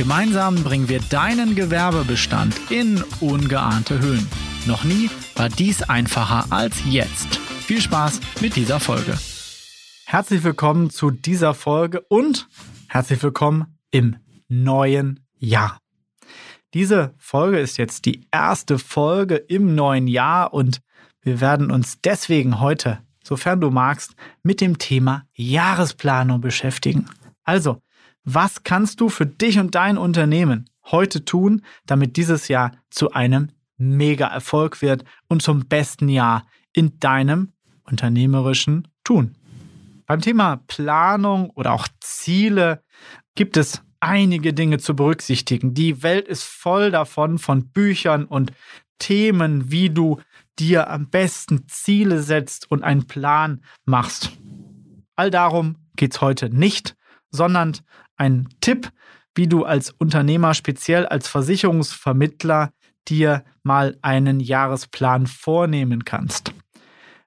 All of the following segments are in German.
Gemeinsam bringen wir deinen Gewerbebestand in ungeahnte Höhen. Noch nie war dies einfacher als jetzt. Viel Spaß mit dieser Folge. Herzlich willkommen zu dieser Folge und herzlich willkommen im neuen Jahr. Diese Folge ist jetzt die erste Folge im neuen Jahr und wir werden uns deswegen heute, sofern du magst, mit dem Thema Jahresplanung beschäftigen. Also, was kannst du für dich und dein Unternehmen heute tun, damit dieses Jahr zu einem Mega-Erfolg wird und zum besten Jahr in deinem unternehmerischen Tun? Beim Thema Planung oder auch Ziele gibt es einige Dinge zu berücksichtigen. Die Welt ist voll davon, von Büchern und Themen, wie du dir am besten Ziele setzt und einen Plan machst. All darum geht es heute nicht, sondern ein Tipp, wie du als Unternehmer, speziell als Versicherungsvermittler, dir mal einen Jahresplan vornehmen kannst.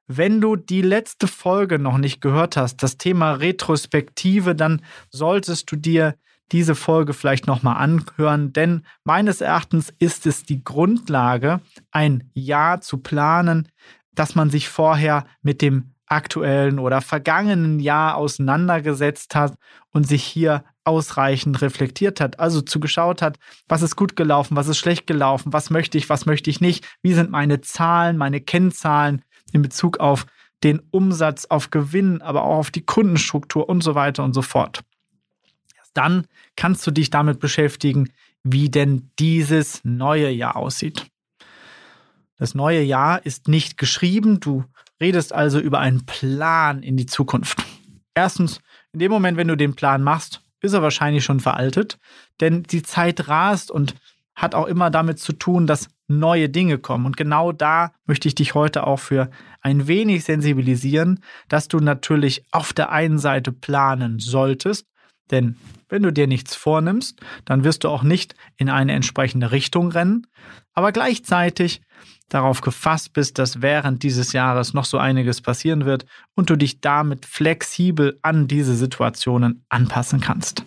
Wenn du die letzte Folge noch nicht gehört hast, das Thema Retrospektive, dann solltest du dir diese Folge vielleicht nochmal anhören, denn meines Erachtens ist es die Grundlage, ein Jahr zu planen, dass man sich vorher mit dem aktuellen oder vergangenen Jahr auseinandergesetzt hat und sich hier ausreichend reflektiert hat, also zugeschaut hat, was ist gut gelaufen, was ist schlecht gelaufen, was möchte ich, was möchte ich nicht, wie sind meine Zahlen, meine Kennzahlen in Bezug auf den Umsatz, auf Gewinn, aber auch auf die Kundenstruktur und so weiter und so fort. Dann kannst du dich damit beschäftigen, wie denn dieses neue Jahr aussieht. Das neue Jahr ist nicht geschrieben, du redest also über einen Plan in die Zukunft. Erstens, in dem Moment, wenn du den Plan machst, ist er wahrscheinlich schon veraltet, denn die Zeit rast und hat auch immer damit zu tun, dass neue Dinge kommen. Und genau da möchte ich dich heute auch für ein wenig sensibilisieren, dass du natürlich auf der einen Seite planen solltest, denn wenn du dir nichts vornimmst, dann wirst du auch nicht in eine entsprechende Richtung rennen, aber gleichzeitig darauf gefasst bist, dass während dieses Jahres noch so einiges passieren wird und du dich damit flexibel an diese Situationen anpassen kannst.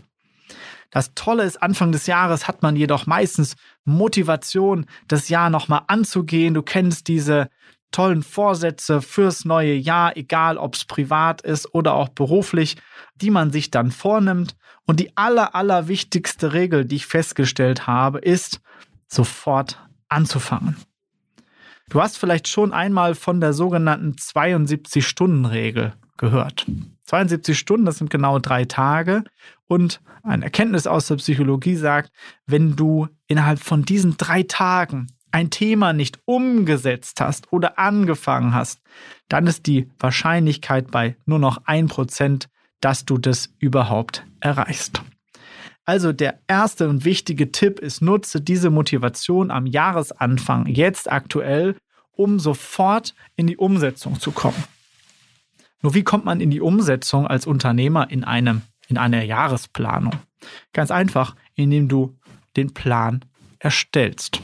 Das Tolle ist, Anfang des Jahres hat man jedoch meistens Motivation, das Jahr nochmal anzugehen. Du kennst diese tollen Vorsätze fürs neue Jahr, egal ob es privat ist oder auch beruflich, die man sich dann vornimmt. Und die aller, aller wichtigste Regel, die ich festgestellt habe, ist, sofort anzufangen. Du hast vielleicht schon einmal von der sogenannten 72-Stunden-Regel gehört. 72 Stunden, das sind genau drei Tage. Und eine Erkenntnis aus der Psychologie sagt, wenn du innerhalb von diesen drei Tagen ein Thema nicht umgesetzt hast oder angefangen hast, dann ist die Wahrscheinlichkeit bei nur noch ein Prozent, dass du das überhaupt erreichst. Also der erste und wichtige Tipp ist, nutze diese Motivation am Jahresanfang, jetzt aktuell, um sofort in die Umsetzung zu kommen. Nur wie kommt man in die Umsetzung als Unternehmer in, einem, in einer Jahresplanung? Ganz einfach, indem du den Plan erstellst.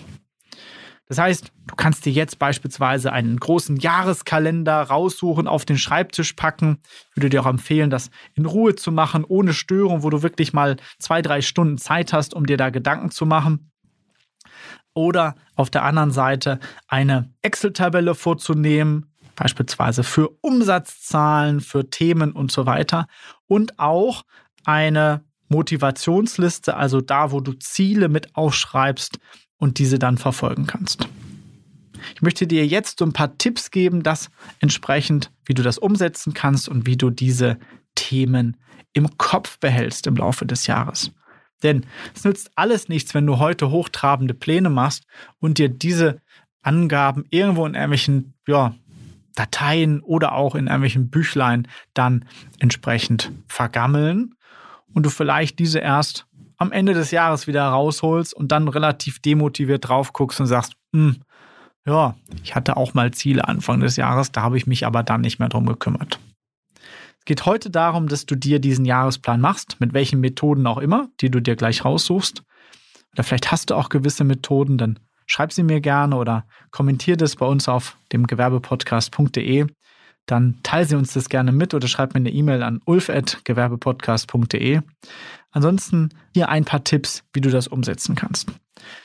Das heißt, du kannst dir jetzt beispielsweise einen großen Jahreskalender raussuchen, auf den Schreibtisch packen. Ich würde dir auch empfehlen, das in Ruhe zu machen, ohne Störung, wo du wirklich mal zwei, drei Stunden Zeit hast, um dir da Gedanken zu machen. Oder auf der anderen Seite eine Excel-Tabelle vorzunehmen, beispielsweise für Umsatzzahlen, für Themen und so weiter. Und auch eine Motivationsliste, also da, wo du Ziele mit aufschreibst, und diese dann verfolgen kannst. Ich möchte dir jetzt so ein paar Tipps geben, das entsprechend, wie du das umsetzen kannst und wie du diese Themen im Kopf behältst im Laufe des Jahres. Denn es nützt alles nichts, wenn du heute hochtrabende Pläne machst und dir diese Angaben irgendwo in irgendwelchen ja, Dateien oder auch in irgendwelchen Büchlein dann entsprechend vergammeln und du vielleicht diese erst am Ende des Jahres wieder rausholst und dann relativ demotiviert drauf guckst und sagst, hm, ja, ich hatte auch mal Ziele Anfang des Jahres, da habe ich mich aber dann nicht mehr drum gekümmert. Es geht heute darum, dass du dir diesen Jahresplan machst, mit welchen Methoden auch immer, die du dir gleich raussuchst. Oder vielleicht hast du auch gewisse Methoden, dann schreib sie mir gerne oder kommentier das bei uns auf dem gewerbepodcast.de. Dann teile sie uns das gerne mit oder schreib mir eine E-Mail an ulf.gewerbepodcast.de. Ansonsten hier ein paar Tipps, wie du das umsetzen kannst.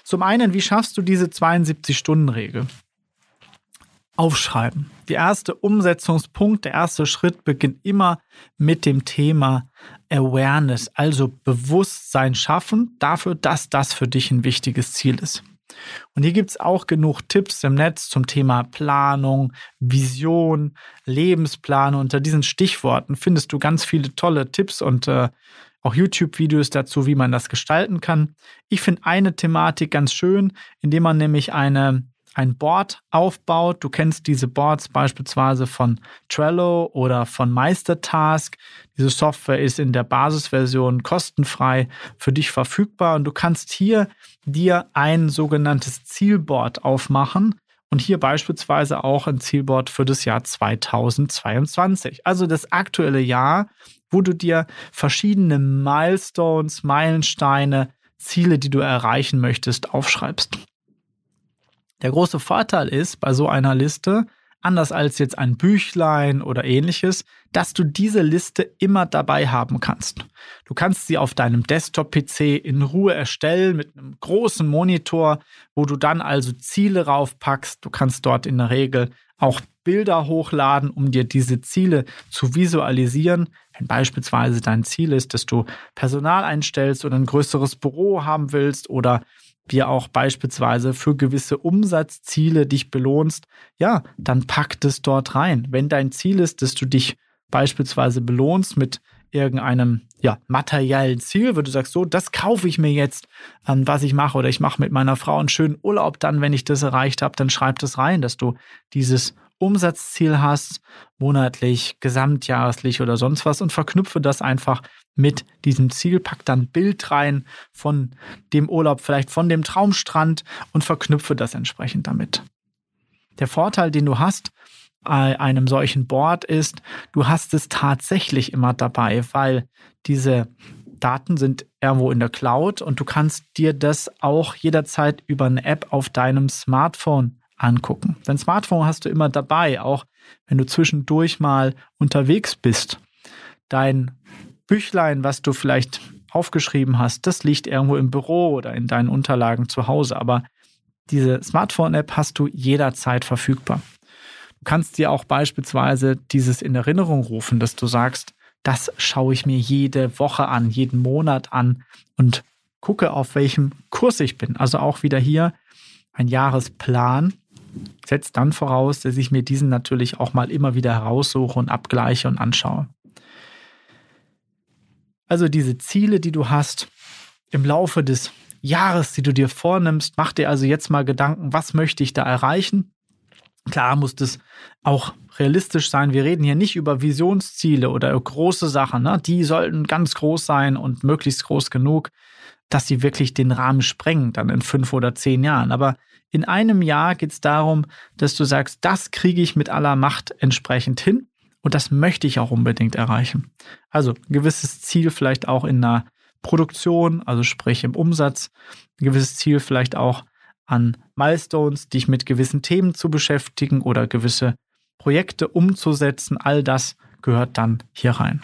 Zum einen, wie schaffst du diese 72-Stunden-Regel? Aufschreiben. Der erste Umsetzungspunkt, der erste Schritt beginnt immer mit dem Thema Awareness, also Bewusstsein schaffen dafür, dass das für dich ein wichtiges Ziel ist. Und hier gibt es auch genug Tipps im Netz zum Thema Planung, Vision, Lebensplan. Unter diesen Stichworten findest du ganz viele tolle Tipps und äh, auch YouTube-Videos dazu, wie man das gestalten kann. Ich finde eine Thematik ganz schön, indem man nämlich eine ein Board aufbaut. Du kennst diese Boards beispielsweise von Trello oder von Meistertask. Diese Software ist in der Basisversion kostenfrei für dich verfügbar und du kannst hier dir ein sogenanntes Zielboard aufmachen und hier beispielsweise auch ein Zielboard für das Jahr 2022, also das aktuelle Jahr, wo du dir verschiedene Milestones, Meilensteine, Ziele, die du erreichen möchtest, aufschreibst. Der große Vorteil ist bei so einer Liste, anders als jetzt ein Büchlein oder ähnliches, dass du diese Liste immer dabei haben kannst. Du kannst sie auf deinem Desktop-PC in Ruhe erstellen mit einem großen Monitor, wo du dann also Ziele raufpackst. Du kannst dort in der Regel auch Bilder hochladen, um dir diese Ziele zu visualisieren. Wenn beispielsweise dein Ziel ist, dass du Personal einstellst oder ein größeres Büro haben willst oder wir auch beispielsweise für gewisse Umsatzziele dich belohnst, ja, dann pack das dort rein. Wenn dein Ziel ist, dass du dich beispielsweise belohnst mit irgendeinem ja, materiellen Ziel, wo du sagst, so, das kaufe ich mir jetzt, an was ich mache, oder ich mache mit meiner Frau einen schönen Urlaub dann, wenn ich das erreicht habe, dann schreib das rein, dass du dieses Umsatzziel hast, monatlich, gesamtjahreslich oder sonst was und verknüpfe das einfach mit diesem Ziel, pack dann Bild rein von dem Urlaub, vielleicht von dem Traumstrand und verknüpfe das entsprechend damit. Der Vorteil, den du hast bei einem solchen Board ist, du hast es tatsächlich immer dabei, weil diese Daten sind irgendwo in der Cloud und du kannst dir das auch jederzeit über eine App auf deinem Smartphone angucken. Dein Smartphone hast du immer dabei, auch wenn du zwischendurch mal unterwegs bist. Dein Büchlein, was du vielleicht aufgeschrieben hast, das liegt irgendwo im Büro oder in deinen Unterlagen zu Hause. Aber diese Smartphone-App hast du jederzeit verfügbar. Du kannst dir auch beispielsweise dieses in Erinnerung rufen, dass du sagst, das schaue ich mir jede Woche an, jeden Monat an und gucke, auf welchem Kurs ich bin. Also auch wieder hier ein Jahresplan, setzt dann voraus, dass ich mir diesen natürlich auch mal immer wieder heraussuche und abgleiche und anschaue. Also diese Ziele, die du hast im Laufe des Jahres, die du dir vornimmst, mach dir also jetzt mal Gedanken, was möchte ich da erreichen? Klar muss das auch realistisch sein. Wir reden hier nicht über Visionsziele oder große Sachen. Ne? Die sollten ganz groß sein und möglichst groß genug, dass sie wirklich den Rahmen sprengen, dann in fünf oder zehn Jahren. Aber in einem Jahr geht es darum, dass du sagst, das kriege ich mit aller Macht entsprechend hin und das möchte ich auch unbedingt erreichen. Also ein gewisses Ziel vielleicht auch in einer Produktion, also sprich im Umsatz, ein gewisses Ziel vielleicht auch an Milestones, dich mit gewissen Themen zu beschäftigen oder gewisse Projekte umzusetzen. All das gehört dann hier rein.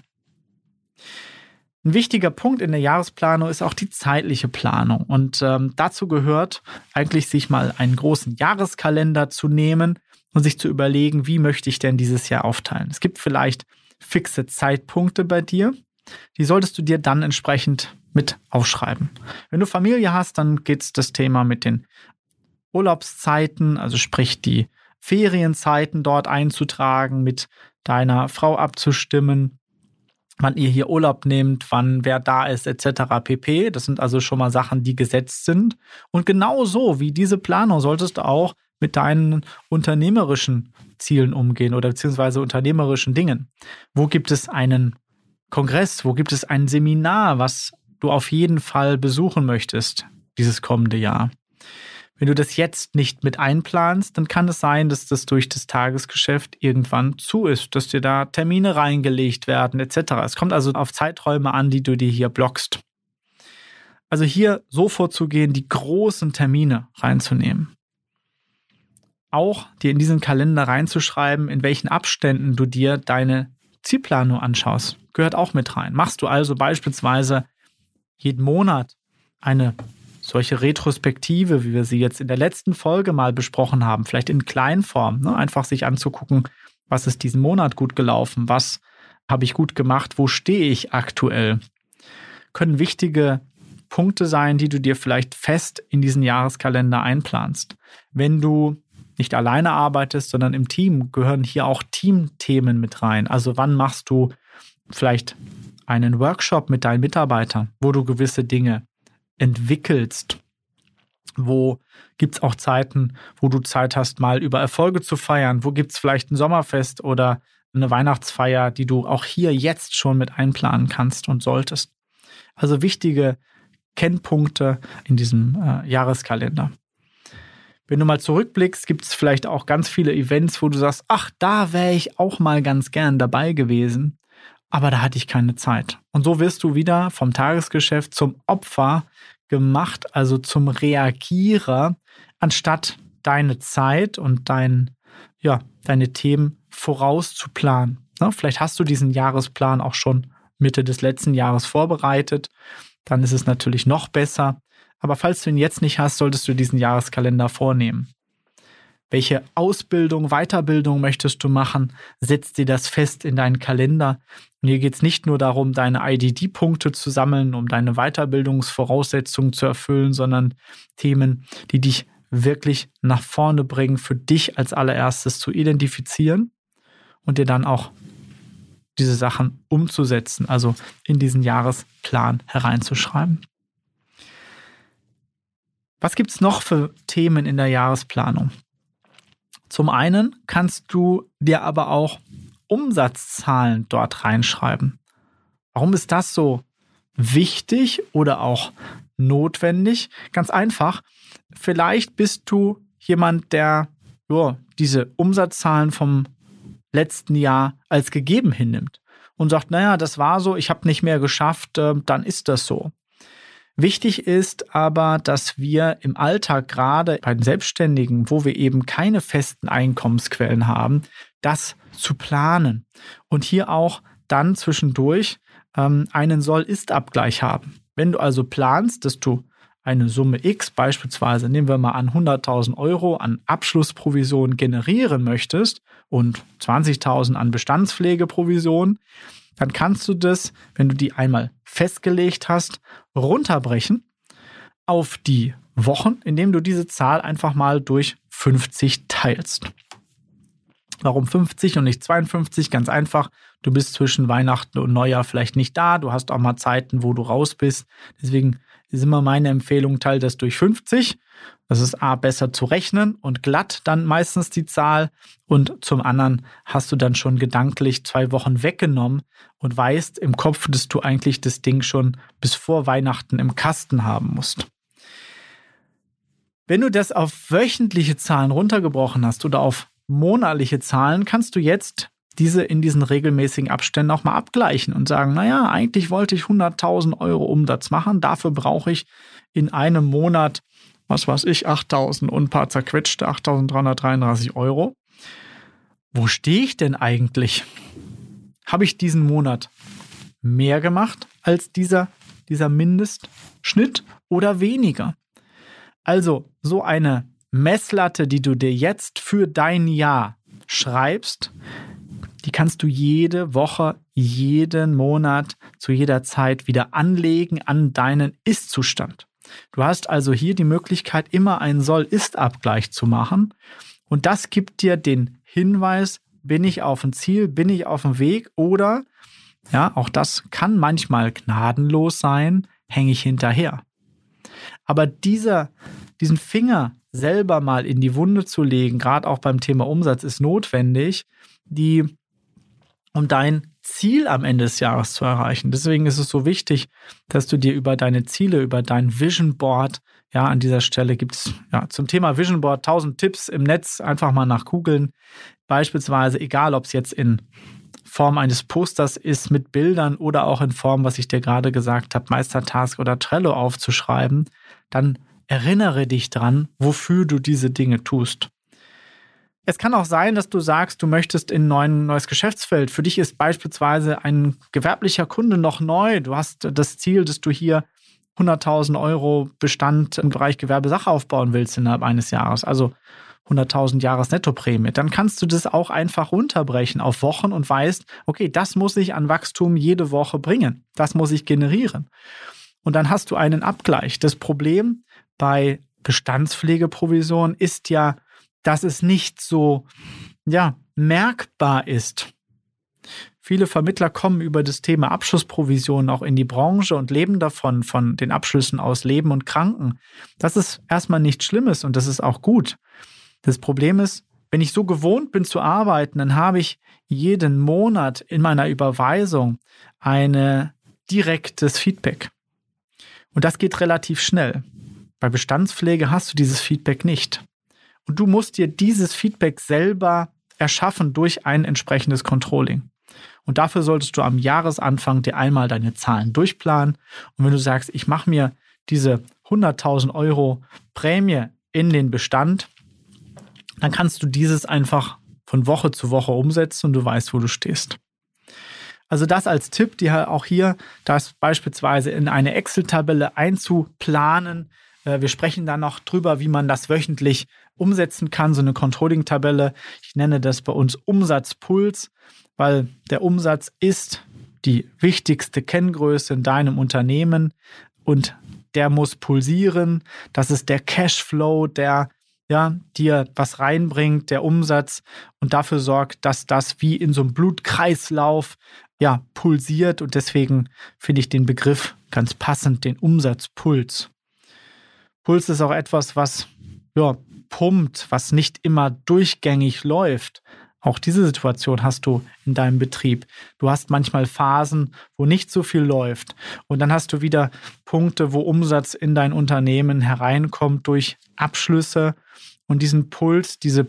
Ein wichtiger Punkt in der Jahresplanung ist auch die zeitliche Planung. Und ähm, dazu gehört eigentlich, sich mal einen großen Jahreskalender zu nehmen und sich zu überlegen, wie möchte ich denn dieses Jahr aufteilen. Es gibt vielleicht fixe Zeitpunkte bei dir. Die solltest du dir dann entsprechend mit aufschreiben. Wenn du Familie hast, dann geht das Thema mit den Urlaubszeiten, also sprich die Ferienzeiten dort einzutragen, mit deiner Frau abzustimmen wann ihr hier Urlaub nehmt, wann wer da ist, etc. pp. Das sind also schon mal Sachen, die gesetzt sind. Und genauso wie diese Planung solltest du auch mit deinen unternehmerischen Zielen umgehen oder beziehungsweise unternehmerischen Dingen. Wo gibt es einen Kongress? Wo gibt es ein Seminar, was du auf jeden Fall besuchen möchtest, dieses kommende Jahr. Wenn du das jetzt nicht mit einplanst, dann kann es sein, dass das durch das Tagesgeschäft irgendwann zu ist, dass dir da Termine reingelegt werden etc. Es kommt also auf Zeiträume an, die du dir hier blockst. Also hier so vorzugehen, die großen Termine reinzunehmen. Auch dir in diesen Kalender reinzuschreiben, in welchen Abständen du dir deine Zielplanung anschaust, gehört auch mit rein. Machst du also beispielsweise jeden Monat eine solche Retrospektive, wie wir sie jetzt in der letzten Folge mal besprochen haben, vielleicht in Kleinform, ne? einfach sich anzugucken, was ist diesen Monat gut gelaufen, was habe ich gut gemacht, wo stehe ich aktuell, können wichtige Punkte sein, die du dir vielleicht fest in diesen Jahreskalender einplanst. Wenn du nicht alleine arbeitest, sondern im Team, gehören hier auch Teamthemen mit rein. Also wann machst du vielleicht einen Workshop mit deinen Mitarbeitern, wo du gewisse Dinge entwickelst? Wo gibt es auch Zeiten, wo du Zeit hast, mal über Erfolge zu feiern? Wo gibt es vielleicht ein Sommerfest oder eine Weihnachtsfeier, die du auch hier jetzt schon mit einplanen kannst und solltest? Also wichtige Kennpunkte in diesem äh, Jahreskalender. Wenn du mal zurückblickst, gibt es vielleicht auch ganz viele Events, wo du sagst, ach, da wäre ich auch mal ganz gern dabei gewesen, aber da hatte ich keine Zeit. Und so wirst du wieder vom Tagesgeschäft zum Opfer gemacht, also zum Reagierer, anstatt deine Zeit und dein, ja, deine Themen vorauszuplanen. Ja, vielleicht hast du diesen Jahresplan auch schon Mitte des letzten Jahres vorbereitet. Dann ist es natürlich noch besser. Aber falls du ihn jetzt nicht hast, solltest du diesen Jahreskalender vornehmen. Welche Ausbildung, Weiterbildung möchtest du machen? Setz dir das fest in deinen Kalender. Und hier geht es nicht nur darum, deine IDD-Punkte zu sammeln, um deine Weiterbildungsvoraussetzungen zu erfüllen, sondern Themen, die dich wirklich nach vorne bringen, für dich als allererstes zu identifizieren und dir dann auch diese Sachen umzusetzen, also in diesen Jahresplan hereinzuschreiben. Was gibt es noch für Themen in der Jahresplanung? Zum einen kannst du dir aber auch Umsatzzahlen dort reinschreiben. Warum ist das so wichtig oder auch notwendig? Ganz einfach. Vielleicht bist du jemand, der jo, diese Umsatzzahlen vom letzten Jahr als gegeben hinnimmt und sagt, naja, das war so, ich habe nicht mehr geschafft, äh, dann ist das so. Wichtig ist aber, dass wir im Alltag gerade bei den Selbstständigen, wo wir eben keine festen Einkommensquellen haben, das zu planen und hier auch dann zwischendurch ähm, einen Soll-Ist-Abgleich haben. Wenn du also planst, dass du eine Summe X, beispielsweise nehmen wir mal an 100.000 Euro an Abschlussprovision generieren möchtest und 20.000 an Bestandspflegeprovision, dann kannst du das, wenn du die einmal festgelegt hast, runterbrechen auf die Wochen, indem du diese Zahl einfach mal durch 50 teilst. Warum 50 und nicht 52? Ganz einfach. Du bist zwischen Weihnachten und Neujahr vielleicht nicht da. Du hast auch mal Zeiten, wo du raus bist. Deswegen ist immer meine Empfehlung, teile das durch 50. Das ist A, besser zu rechnen und glatt dann meistens die Zahl. Und zum anderen hast du dann schon gedanklich zwei Wochen weggenommen und weißt im Kopf, dass du eigentlich das Ding schon bis vor Weihnachten im Kasten haben musst. Wenn du das auf wöchentliche Zahlen runtergebrochen hast oder auf monatliche Zahlen, kannst du jetzt diese in diesen regelmäßigen Abständen auch mal abgleichen und sagen, naja, eigentlich wollte ich 100.000 Euro Umsatz machen, dafür brauche ich in einem Monat, was weiß ich, 8.000 und ein paar zerquetschte 8.333 Euro. Wo stehe ich denn eigentlich? Habe ich diesen Monat mehr gemacht als dieser, dieser Mindestschnitt oder weniger? Also so eine Messlatte, die du dir jetzt für dein Jahr schreibst, die kannst du jede Woche, jeden Monat, zu jeder Zeit wieder anlegen an deinen Ist-Zustand. Du hast also hier die Möglichkeit, immer einen Soll-Ist-Abgleich zu machen. Und das gibt dir den Hinweis, bin ich auf dem Ziel, bin ich auf dem Weg oder, ja, auch das kann manchmal gnadenlos sein, hänge ich hinterher. Aber dieser, diesen Finger selber mal in die Wunde zu legen, gerade auch beim Thema Umsatz, ist notwendig, die um dein Ziel am Ende des Jahres zu erreichen. Deswegen ist es so wichtig, dass du dir über deine Ziele, über dein Vision Board, ja, an dieser Stelle gibt es ja, zum Thema Vision Board 1000 Tipps im Netz, einfach mal nach googeln. Beispielsweise, egal ob es jetzt in Form eines Posters ist mit Bildern oder auch in Form, was ich dir gerade gesagt habe, Meistertask oder Trello aufzuschreiben, dann erinnere dich dran, wofür du diese Dinge tust. Es kann auch sein, dass du sagst, du möchtest in ein neues Geschäftsfeld. Für dich ist beispielsweise ein gewerblicher Kunde noch neu. Du hast das Ziel, dass du hier 100.000 Euro Bestand im Bereich Gewerbesache aufbauen willst innerhalb eines Jahres. Also 100.000 Jahresnettoprämie. Dann kannst du das auch einfach runterbrechen auf Wochen und weißt, okay, das muss ich an Wachstum jede Woche bringen. Das muss ich generieren. Und dann hast du einen Abgleich. Das Problem bei Bestandspflegeprovision ist ja, dass es nicht so ja, merkbar ist. Viele Vermittler kommen über das Thema Abschlussprovision auch in die Branche und leben davon, von den Abschlüssen aus Leben und Kranken. Das ist erstmal nichts Schlimmes und das ist auch gut. Das Problem ist, wenn ich so gewohnt bin zu arbeiten, dann habe ich jeden Monat in meiner Überweisung ein direktes Feedback. Und das geht relativ schnell. Bei Bestandspflege hast du dieses Feedback nicht. Und du musst dir dieses Feedback selber erschaffen durch ein entsprechendes Controlling. Und dafür solltest du am Jahresanfang dir einmal deine Zahlen durchplanen. Und wenn du sagst, ich mache mir diese 100.000 Euro Prämie in den Bestand, dann kannst du dieses einfach von Woche zu Woche umsetzen und du weißt, wo du stehst. Also das als Tipp, dir auch hier das beispielsweise in eine Excel-Tabelle einzuplanen. Äh, wir sprechen dann noch drüber, wie man das wöchentlich umsetzen kann, so eine Controlling-Tabelle. Ich nenne das bei uns Umsatzpuls, weil der Umsatz ist die wichtigste Kenngröße in deinem Unternehmen und der muss pulsieren. Das ist der Cashflow, der ja, dir was reinbringt, der Umsatz und dafür sorgt, dass das wie in so einem Blutkreislauf ja pulsiert und deswegen finde ich den Begriff ganz passend, den Umsatzpuls. Puls ist auch etwas, was ja, pumpt, was nicht immer durchgängig läuft. Auch diese Situation hast du in deinem Betrieb. Du hast manchmal Phasen, wo nicht so viel läuft. Und dann hast du wieder Punkte, wo Umsatz in dein Unternehmen hereinkommt durch Abschlüsse und diesen Puls, diese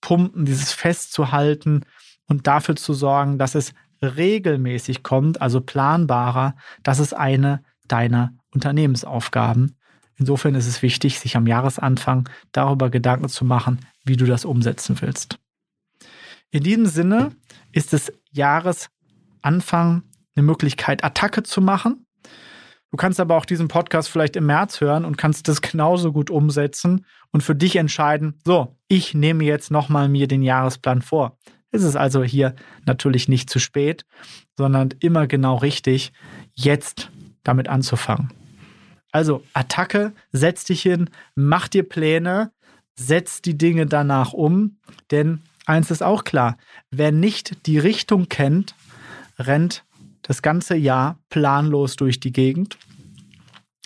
Pumpen, dieses festzuhalten und dafür zu sorgen, dass es regelmäßig kommt, also planbarer, das ist eine deiner Unternehmensaufgaben. Insofern ist es wichtig, sich am Jahresanfang darüber Gedanken zu machen, wie du das umsetzen willst. In diesem Sinne ist es Jahresanfang eine Möglichkeit, Attacke zu machen. Du kannst aber auch diesen Podcast vielleicht im März hören und kannst das genauso gut umsetzen und für dich entscheiden, so, ich nehme jetzt nochmal mir den Jahresplan vor. Es ist also hier natürlich nicht zu spät, sondern immer genau richtig, jetzt damit anzufangen. Also Attacke, setz dich hin, mach dir Pläne, setz die Dinge danach um, denn eins ist auch klar, wer nicht die Richtung kennt, rennt das ganze Jahr planlos durch die Gegend.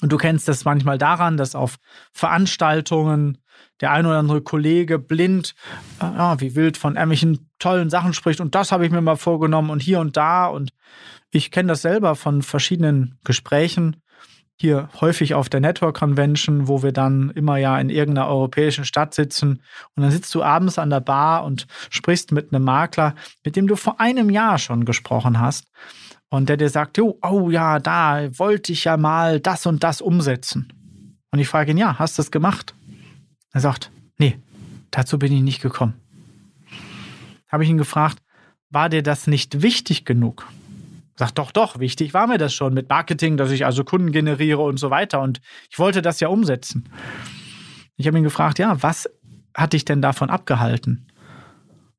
Und du kennst das manchmal daran, dass auf Veranstaltungen der ein oder andere Kollege blind, äh, ja, wie wild von irgendwelchen tollen Sachen spricht und das habe ich mir mal vorgenommen und hier und da. Und ich kenne das selber von verschiedenen Gesprächen hier häufig auf der Network Convention, wo wir dann immer ja in irgendeiner europäischen Stadt sitzen. Und dann sitzt du abends an der Bar und sprichst mit einem Makler, mit dem du vor einem Jahr schon gesprochen hast. Und der dir sagt, oh, oh ja, da wollte ich ja mal das und das umsetzen. Und ich frage ihn, ja, hast du es gemacht? Er sagt, nee, dazu bin ich nicht gekommen. Habe ich ihn gefragt, war dir das nicht wichtig genug? Sagt doch, doch, wichtig war mir das schon mit Marketing, dass ich also Kunden generiere und so weiter. Und ich wollte das ja umsetzen. Ich habe ihn gefragt, ja, was hat dich denn davon abgehalten?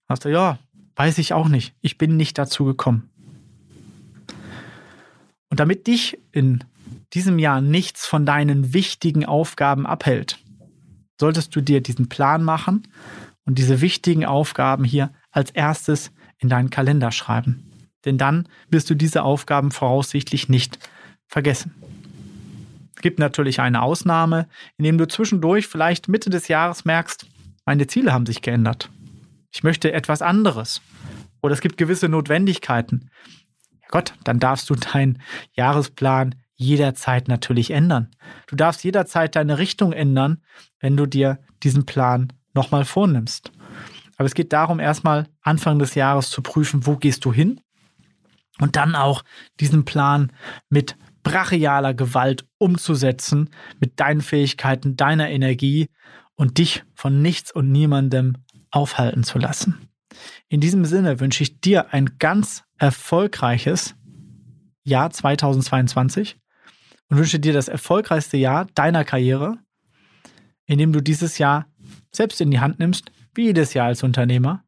Sagt er, ja, weiß ich auch nicht. Ich bin nicht dazu gekommen. Und damit dich in diesem Jahr nichts von deinen wichtigen Aufgaben abhält, solltest du dir diesen Plan machen und diese wichtigen Aufgaben hier als erstes in deinen Kalender schreiben. Denn dann wirst du diese Aufgaben voraussichtlich nicht vergessen. Es gibt natürlich eine Ausnahme, indem du zwischendurch vielleicht Mitte des Jahres merkst, meine Ziele haben sich geändert. Ich möchte etwas anderes. Oder es gibt gewisse Notwendigkeiten. Gott, dann darfst du deinen Jahresplan jederzeit natürlich ändern. Du darfst jederzeit deine Richtung ändern, wenn du dir diesen Plan nochmal vornimmst. Aber es geht darum, erstmal Anfang des Jahres zu prüfen, wo gehst du hin? Und dann auch diesen Plan mit brachialer Gewalt umzusetzen, mit deinen Fähigkeiten, deiner Energie und dich von nichts und niemandem aufhalten zu lassen. In diesem Sinne wünsche ich dir ein ganz erfolgreiches Jahr 2022 und wünsche dir das erfolgreichste Jahr deiner Karriere, in dem du dieses Jahr selbst in die Hand nimmst, wie jedes Jahr als Unternehmer,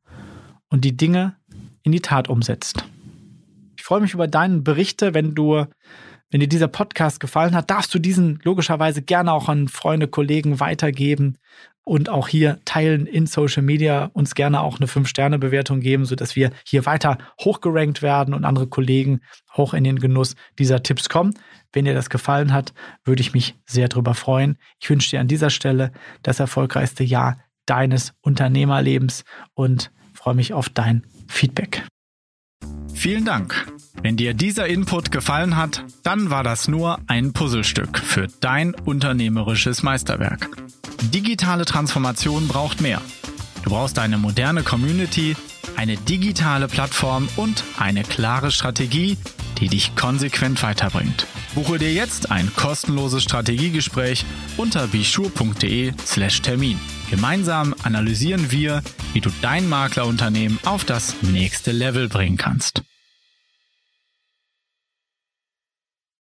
und die Dinge in die Tat umsetzt. Ich freue mich über deine Berichte, wenn du wenn dir dieser Podcast gefallen hat, darfst du diesen logischerweise gerne auch an Freunde, Kollegen weitergeben und auch hier teilen in Social Media, uns gerne auch eine 5-Sterne-Bewertung geben, sodass wir hier weiter hochgerankt werden und andere Kollegen hoch in den Genuss dieser Tipps kommen. Wenn dir das gefallen hat, würde ich mich sehr darüber freuen. Ich wünsche dir an dieser Stelle das erfolgreichste Jahr deines Unternehmerlebens und freue mich auf dein Feedback. Vielen Dank. Wenn dir dieser Input gefallen hat, dann war das nur ein Puzzlestück für dein unternehmerisches Meisterwerk. Digitale Transformation braucht mehr. Du brauchst eine moderne Community, eine digitale Plattform und eine klare Strategie, die dich konsequent weiterbringt. Buche dir jetzt ein kostenloses Strategiegespräch unter bischur.de/slash Termin. Gemeinsam analysieren wir, wie du dein Maklerunternehmen auf das nächste Level bringen kannst.